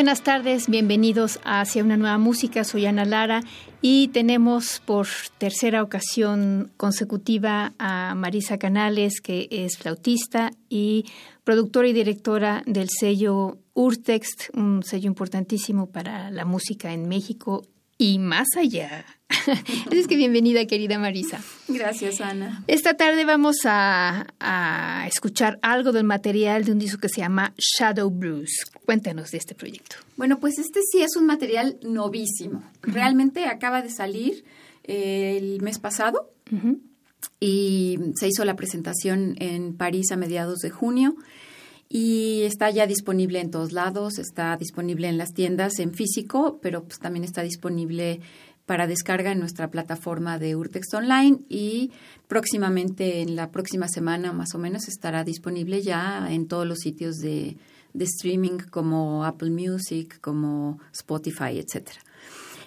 Buenas tardes, bienvenidos a Hacia una nueva música. Soy Ana Lara y tenemos por tercera ocasión consecutiva a Marisa Canales, que es flautista y productora y directora del sello Urtext, un sello importantísimo para la música en México y más allá. Así es que bienvenida, querida Marisa. Gracias, Ana. Esta tarde vamos a, a, escuchar algo del material de un disco que se llama Shadow Blues. Cuéntanos de este proyecto. Bueno, pues este sí es un material novísimo. Realmente acaba de salir eh, el mes pasado uh -huh. y se hizo la presentación en París a mediados de junio y está ya disponible en todos lados, está disponible en las tiendas en físico, pero pues también está disponible para descarga en nuestra plataforma de Urtext Online y próximamente, en la próxima semana más o menos, estará disponible ya en todos los sitios de, de streaming como Apple Music, como Spotify, etcétera.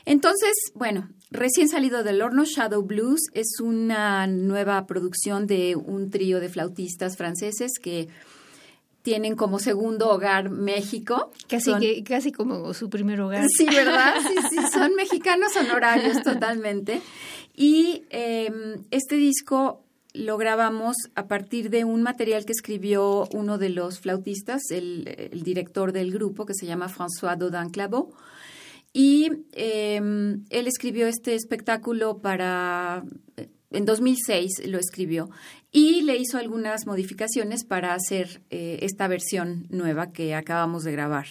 Entonces, bueno, recién salido del horno, Shadow Blues es una nueva producción de un trío de flautistas franceses que tienen como segundo hogar México. Casi, son, que, casi como su primer hogar. Sí, ¿verdad? Sí, sí, son mexicanos honorarios totalmente. Y eh, este disco lo grabamos a partir de un material que escribió uno de los flautistas, el, el director del grupo, que se llama François Dodin Clavaux. Y eh, él escribió este espectáculo para en 2006 lo escribió y le hizo algunas modificaciones para hacer eh, esta versión nueva que acabamos de grabar.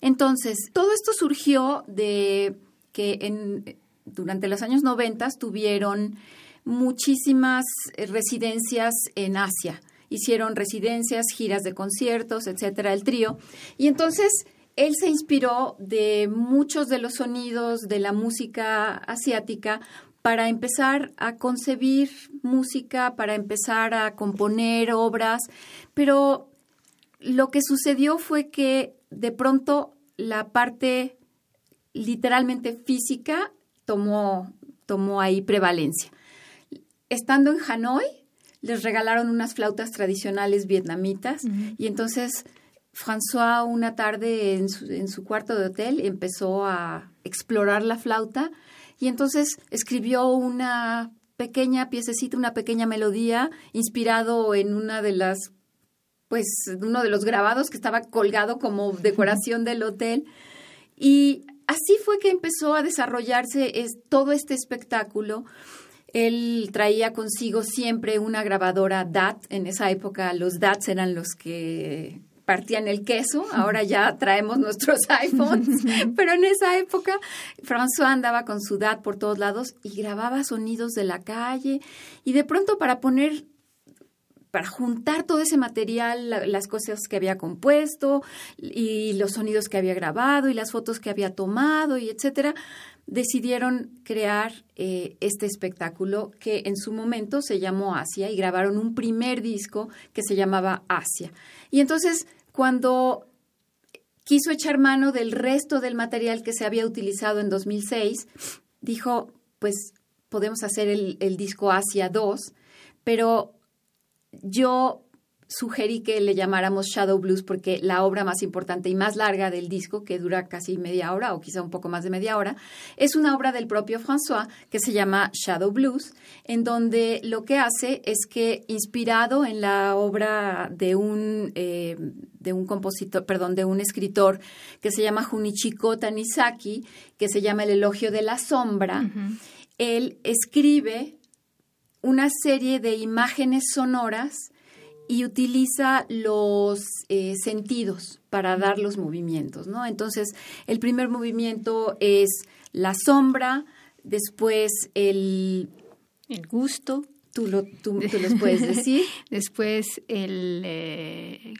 Entonces, todo esto surgió de que en, durante los años 90 tuvieron muchísimas residencias en Asia. Hicieron residencias, giras de conciertos, etcétera, el trío. Y entonces él se inspiró de muchos de los sonidos de la música asiática para empezar a concebir música, para empezar a componer obras, pero lo que sucedió fue que de pronto la parte literalmente física tomó, tomó ahí prevalencia. Estando en Hanoi, les regalaron unas flautas tradicionales vietnamitas uh -huh. y entonces François una tarde en su, en su cuarto de hotel empezó a explorar la flauta y entonces escribió una pequeña piececita, una pequeña melodía, inspirado en una de las, pues, uno de los grabados que estaba colgado como decoración del hotel. Y así fue que empezó a desarrollarse es, todo este espectáculo. Él traía consigo siempre una grabadora DAT. En esa época los DATs eran los que partían el queso, ahora ya traemos nuestros iPhones, pero en esa época François andaba con su DAT por todos lados y grababa sonidos de la calle. Y de pronto para poner para juntar todo ese material, las cosas que había compuesto y los sonidos que había grabado y las fotos que había tomado y etcétera, decidieron crear eh, este espectáculo que en su momento se llamó Asia y grabaron un primer disco que se llamaba Asia. Y entonces, cuando quiso echar mano del resto del material que se había utilizado en 2006, dijo, pues podemos hacer el, disco Asia 2, pero yo sugerí que le llamáramos Shadow Blues porque la obra más importante y más larga del disco, que dura casi media hora o quizá un poco más de media hora, es una obra del propio François que se llama Shadow Blues, en donde lo que hace es que, inspirado en la obra de un, eh, de un compositor, perdón, de un escritor que se llama Junichiko Tanizaki, que se llama El elogio de la sombra, uh -huh. él escribe una serie de imágenes sonoras y utiliza los eh, sentidos para dar los movimientos, ¿no? Entonces, el primer movimiento es la sombra, después el... El gusto. Tú, lo, tú, tú los puedes decir. después el... Eh,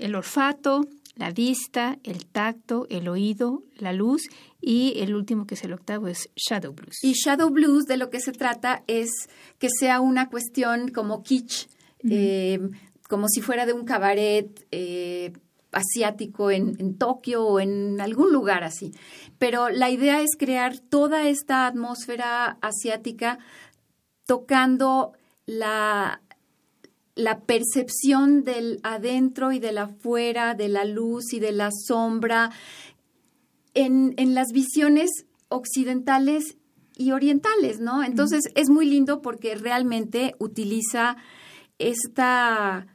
el olfato, la vista, el tacto, el oído, la luz y el último que es el octavo es Shadow Blues. Y Shadow Blues de lo que se trata es que sea una cuestión como kitsch, eh, como si fuera de un cabaret eh, asiático en, en, Tokio o en algún lugar así. Pero la idea es crear toda esta atmósfera asiática tocando la la percepción del adentro y del afuera, de la luz y de la sombra, en, las visiones occidentales y orientales, ¿no? Entonces es muy lindo porque realmente utiliza esta,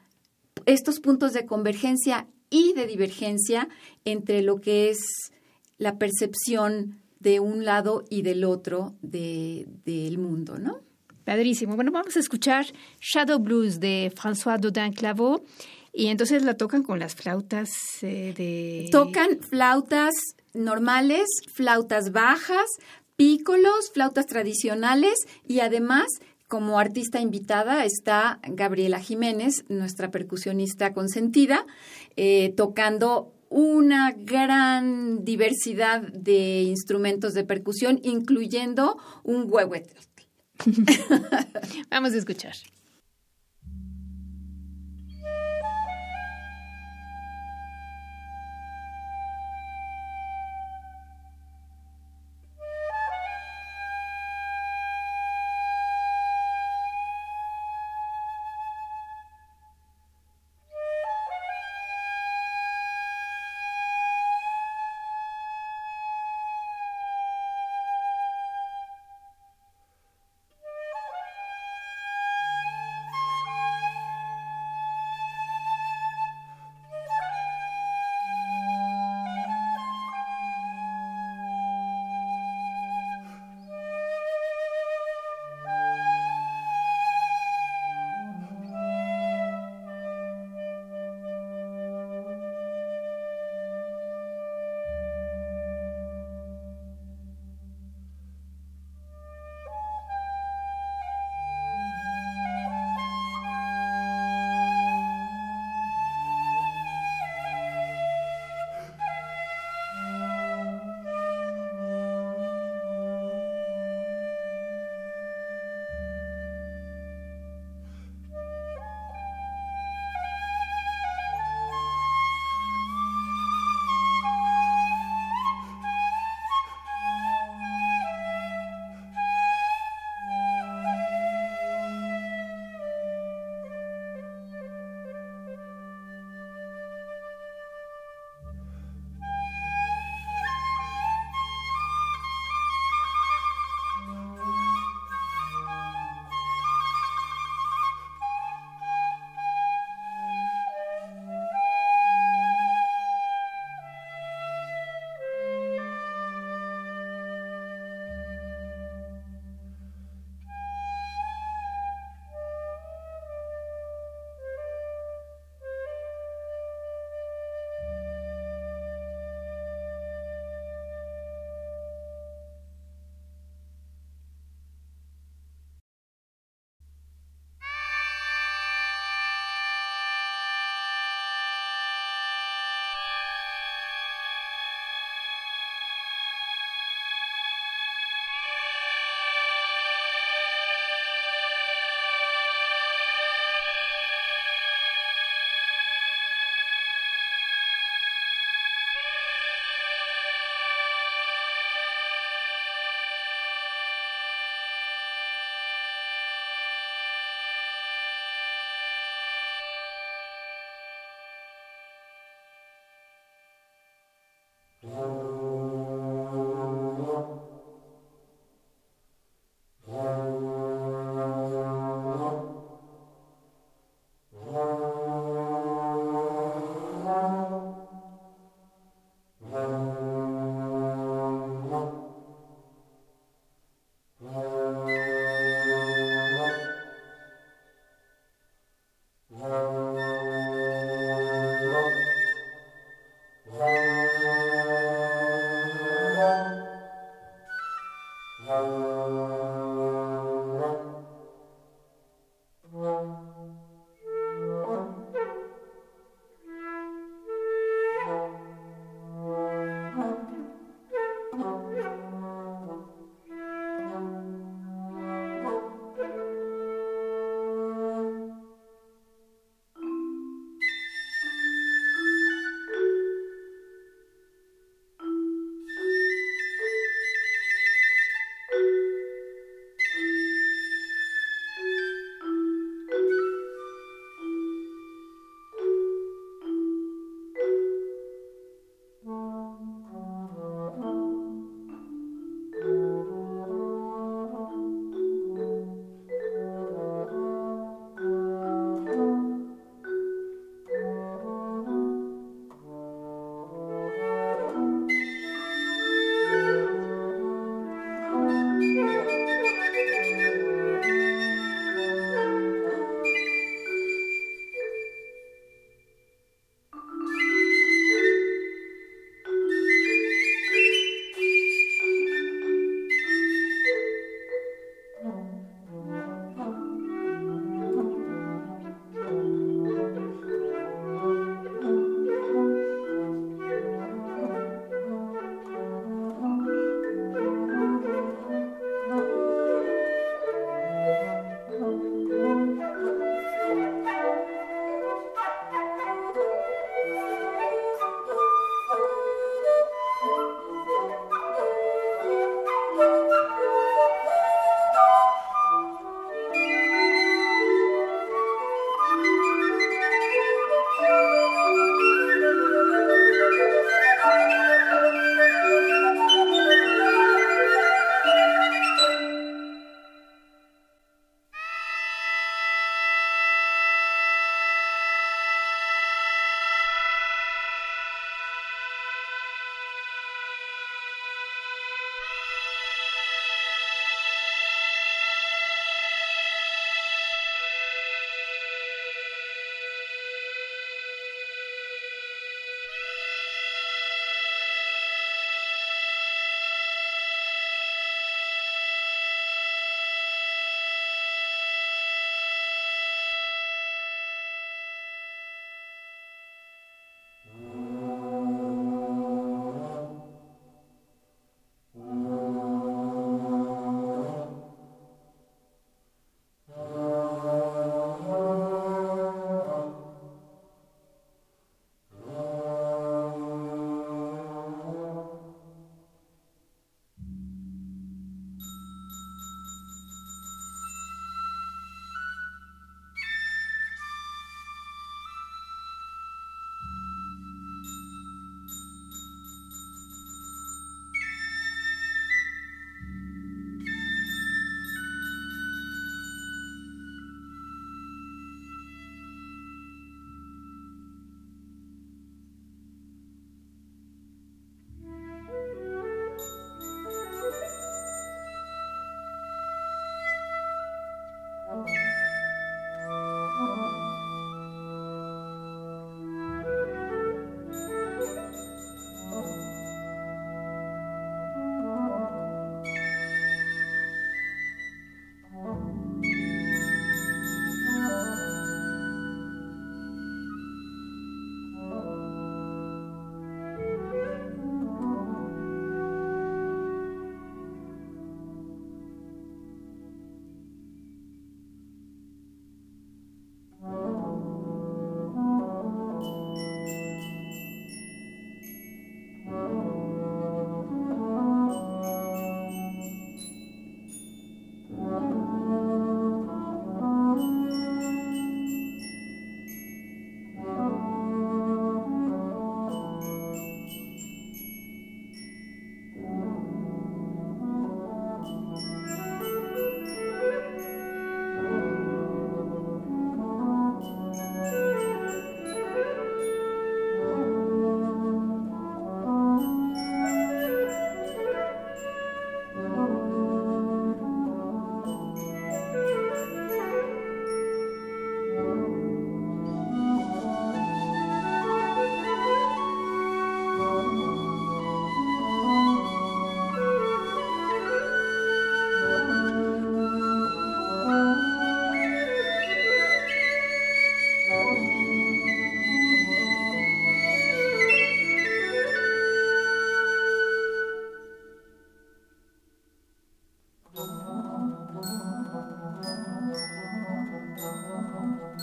estos puntos de convergencia y de divergencia entre lo que es la percepción de un lado y del otro del mundo, ¿no? Padrísimo. Bueno, vamos a escuchar Shadow Blues de François Dodin Clavaux. Y entonces la tocan con las flautas eh, de... Tocan flautas normales, flautas bajas, pícolos, flautas tradicionales y además como artista invitada está Gabriela Jiménez, nuestra percusionista consentida, eh, tocando una gran diversidad de instrumentos de percusión, incluyendo un huehuete. Vamos a escuchar.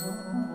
Oh.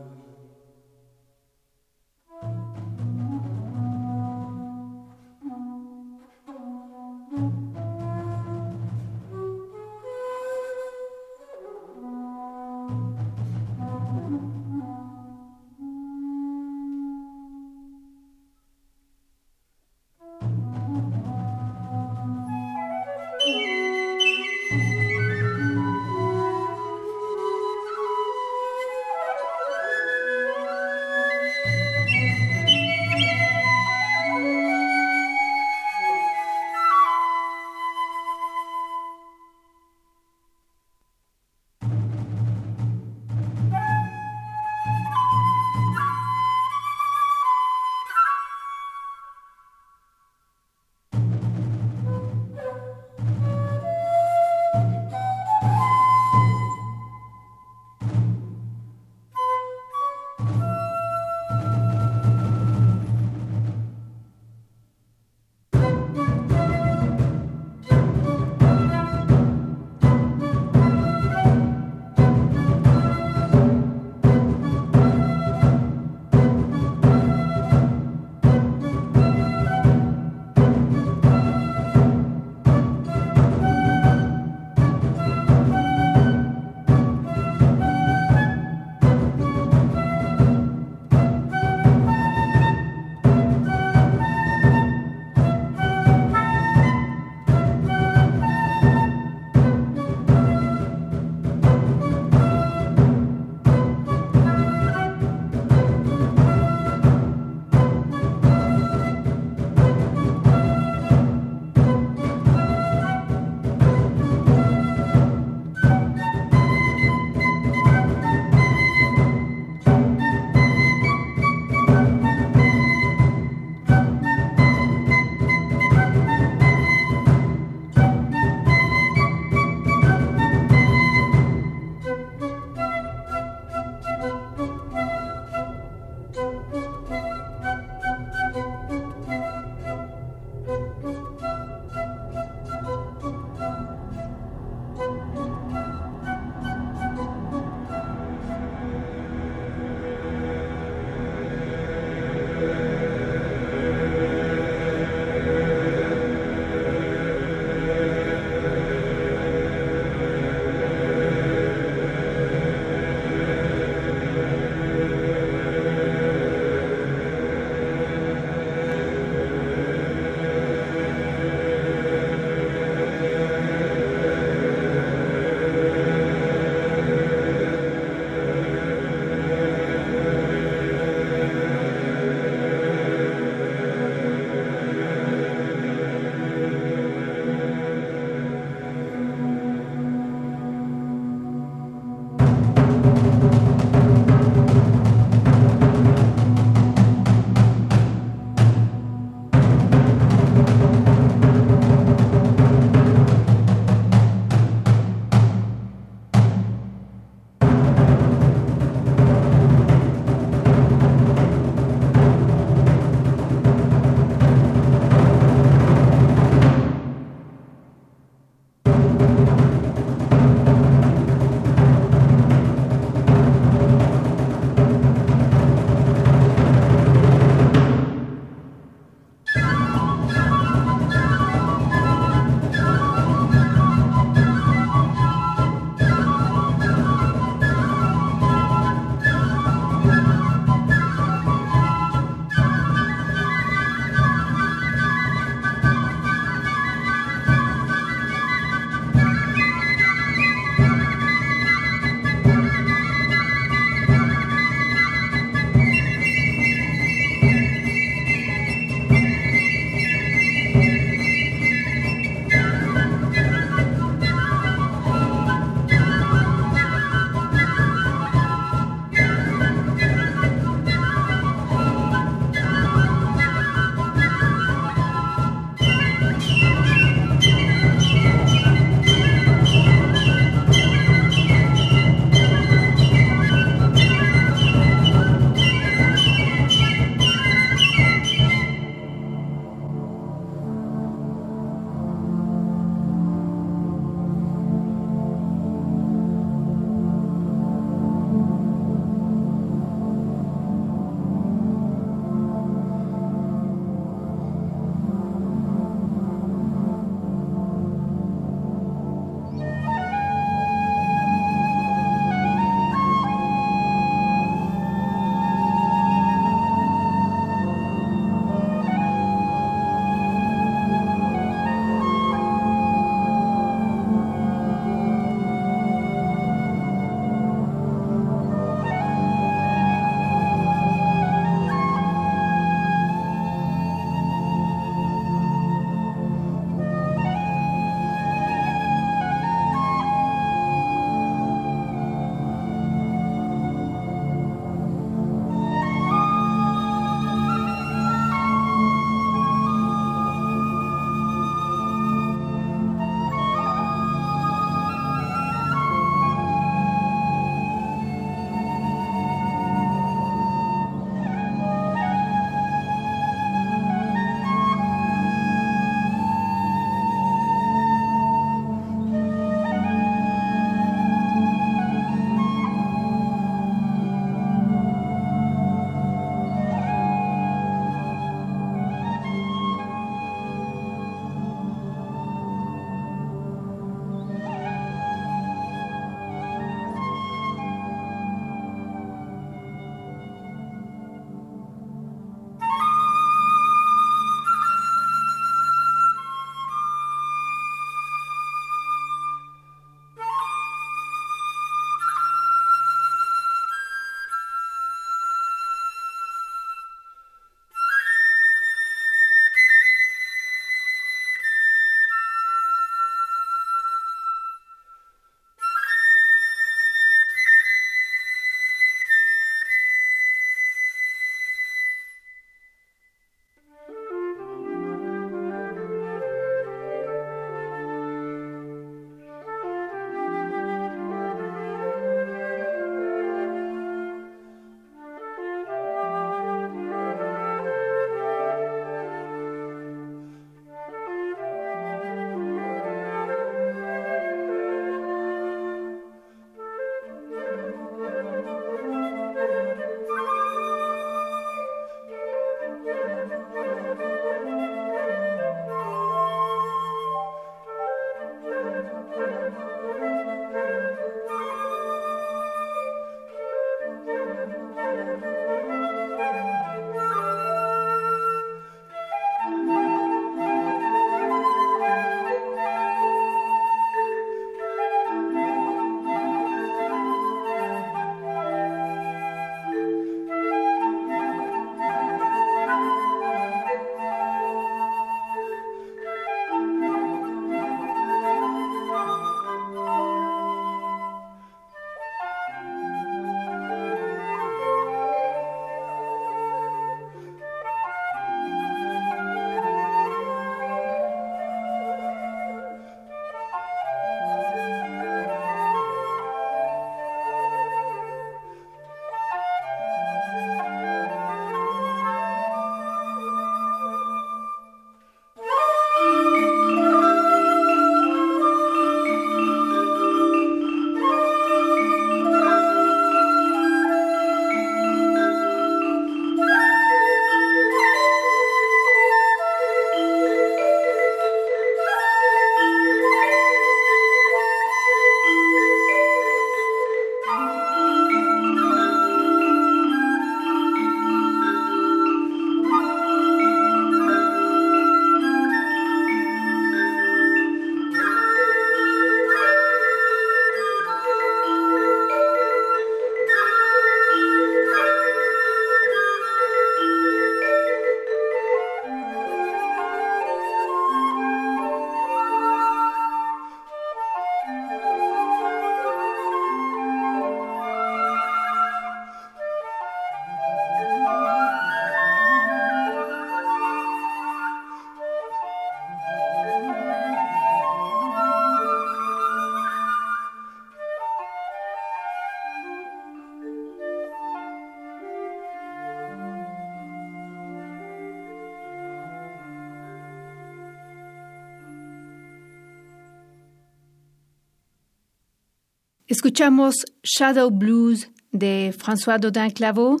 Escuchamos Shadow Blues de François Dodin Clavaux.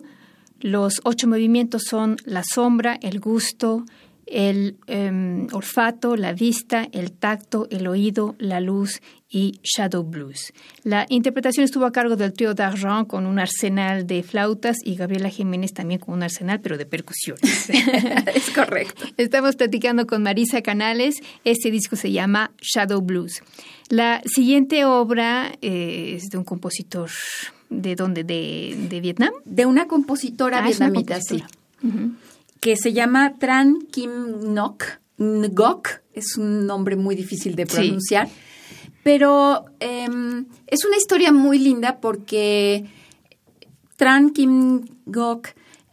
Los ocho movimientos son la sombra, el gusto, el em, olfato, la vista, el tacto, el oído, la luz y Shadow Blues. La interpretación estuvo a cargo del trío d'Argent con un arsenal de flautas y Gabriela Jiménez también con un arsenal, pero de percusiones. es correcto. Estamos platicando con Marisa Canales. Este disco se llama Shadow Blues. La siguiente obra eh, es de un compositor, ¿de dónde? ¿De, Vietnam? De una compositora ah, vietnamita, sí. Que se llama Tran Kim Ngoc. Ngoc es un nombre muy difícil de pronunciar. Pero em, es una historia muy linda porque Tran Kim Ngoc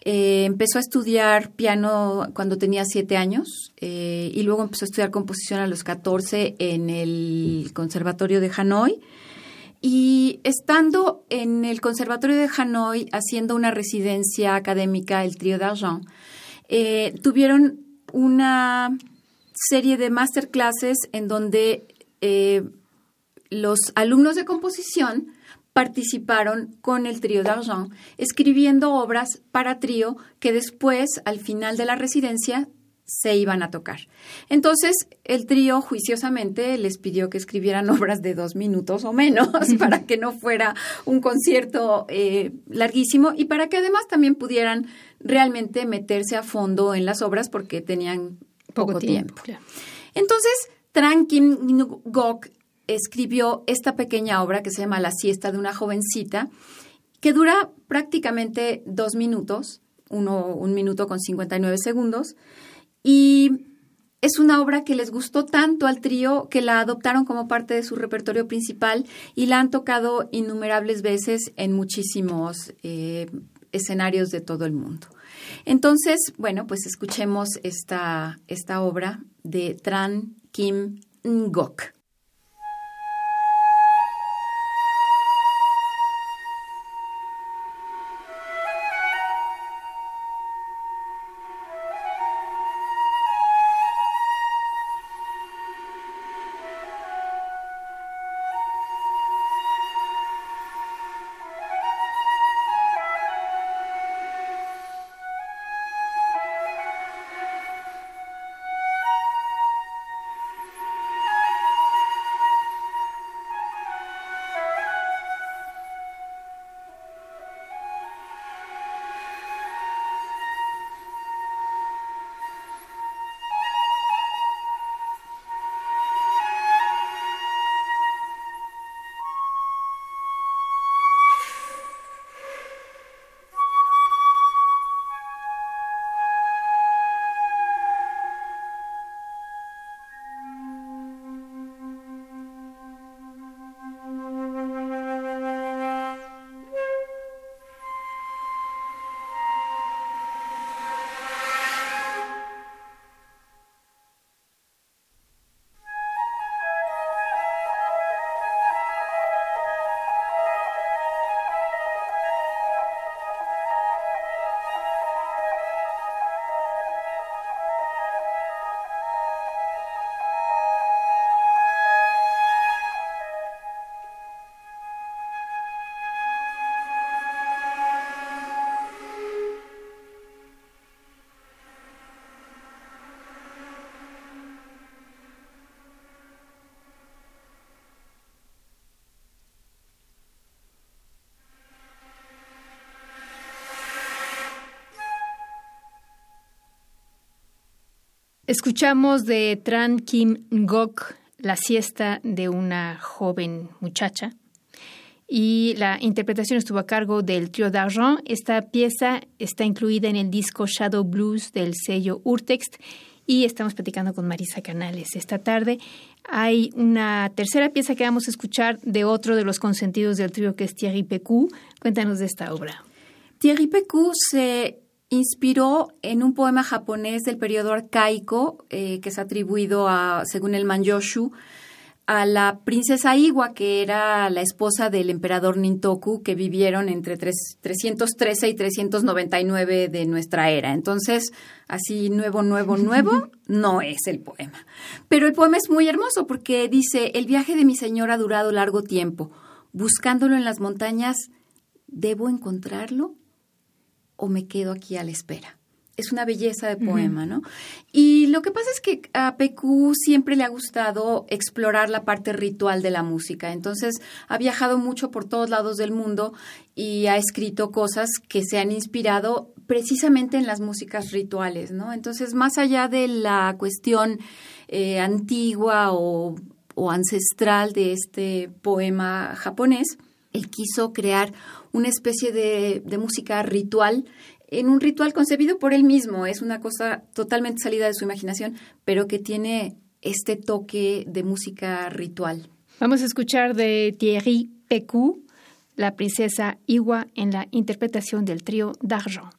eh, empezó a estudiar piano cuando tenía siete años eh, y luego empezó a estudiar composición a los 14 en el Conservatorio de Hanoi. Y estando en el Conservatorio de Hanoi haciendo una residencia académica, el trío d'Argent, eh, tuvieron una serie de masterclasses en donde los alumnos de composición participaron con el trío d'Argent, escribiendo obras para trío que después, al final de la residencia, se iban a tocar. Entonces, el trío juiciosamente les pidió que escribieran obras de dos minutos o menos para que no fuera un concierto eh, larguísimo y para que además también pudieran realmente meterse a fondo en las obras porque tenían poco, tiempo. Entonces, Tran Kim Gok escribió esta pequeña obra que se llama La siesta de una jovencita, que dura prácticamente dos minutos, uno, un minuto con 59 segundos, y es una obra que les gustó tanto al trío que la adoptaron como parte de su repertorio principal y la han tocado innumerables veces en muchísimos eh, escenarios de todo el mundo. Entonces, bueno, pues escuchemos esta, esta obra de Tran Kim Ngoc. Escuchamos de Tran Kim Ngok la siesta de una joven muchacha y la interpretación estuvo a cargo del trío d'Argent. Esta pieza está incluida en el disco Shadow Blues del sello Urtext y estamos platicando con Marisa Canales esta tarde. Hay una tercera pieza que vamos a escuchar de otro de los consentidos del trío que es Thierry Pecou. Cuéntanos de esta obra. Thierry Pecou se inspiró en un poema japonés del periodo arcaico que es atribuido a, según el Manyoshu, a la princesa Iwa, que era la esposa del emperador Nintoku, que vivieron entre 313 y 399 de nuestra era. Entonces, así nuevo, nuevo, nuevo, no es el poema. Pero el poema es muy hermoso porque dice, el viaje de mi señor ha durado largo tiempo. Buscándolo en las montañas, ¿debo encontrarlo o me quedo aquí a la espera? es una belleza de poema, ¿no? Y lo que pasa es que a PQ siempre le ha gustado explorar la parte ritual de la música. Entonces, ha viajado mucho por todos lados del mundo y ha escrito cosas que se han inspirado precisamente en las músicas rituales, ¿no? Entonces, más allá de la cuestión eh, antigua o, ancestral de este poema japonés, él quiso crear una especie de, de música ritual en un ritual concebido por él mismo. Es una cosa totalmente salida de su imaginación, pero que tiene este toque de música ritual. Vamos a escuchar de Thierry Pecou, la princesa Iwa, en la interpretación del trío d'Argent.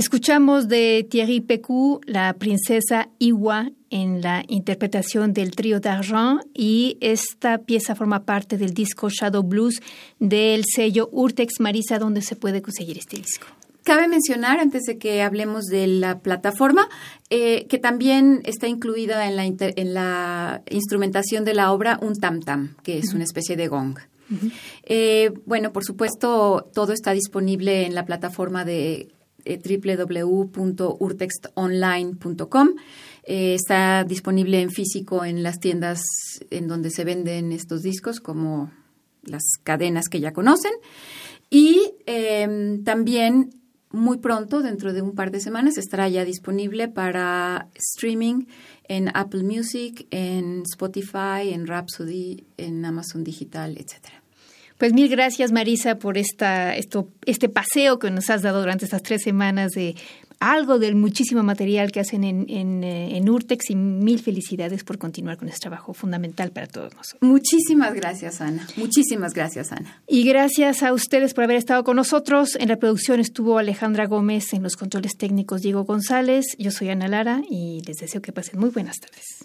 Escuchamos de Thierry Pecou la princesa Iwa en la interpretación del trío d'Argent y esta pieza forma parte del disco Shadow Blues del sello Urtex Marisa, donde se puede conseguir este disco. Cabe mencionar, antes de que hablemos de la plataforma, eh, que también está incluida en la, en la instrumentación de la obra un tam-tam, que es una especie de gong. Eh, bueno, por supuesto, todo está disponible en la plataforma de www.urtextonline.com. Eh, está disponible en físico en las tiendas en donde se venden estos discos, como las cadenas que ya conocen. Y em, también muy pronto, dentro de un par de semanas, estará ya disponible para streaming en Apple Music, en Spotify, en Rhapsody, en Amazon Digital, etcétera. Pues mil gracias Marisa por esta, esto, este paseo que nos has dado durante estas tres semanas de algo del muchísimo material que hacen en, en, eh, en, Urtex y mil felicidades por continuar con este trabajo fundamental para todos nosotros. Muchísimas gracias, Ana. Muchísimas gracias, Ana. Y gracias a ustedes por haber estado con nosotros. En la producción estuvo Alejandra Gómez, en los controles técnicos Diego González. Yo soy Ana Lara y les deseo que pasen muy buenas tardes.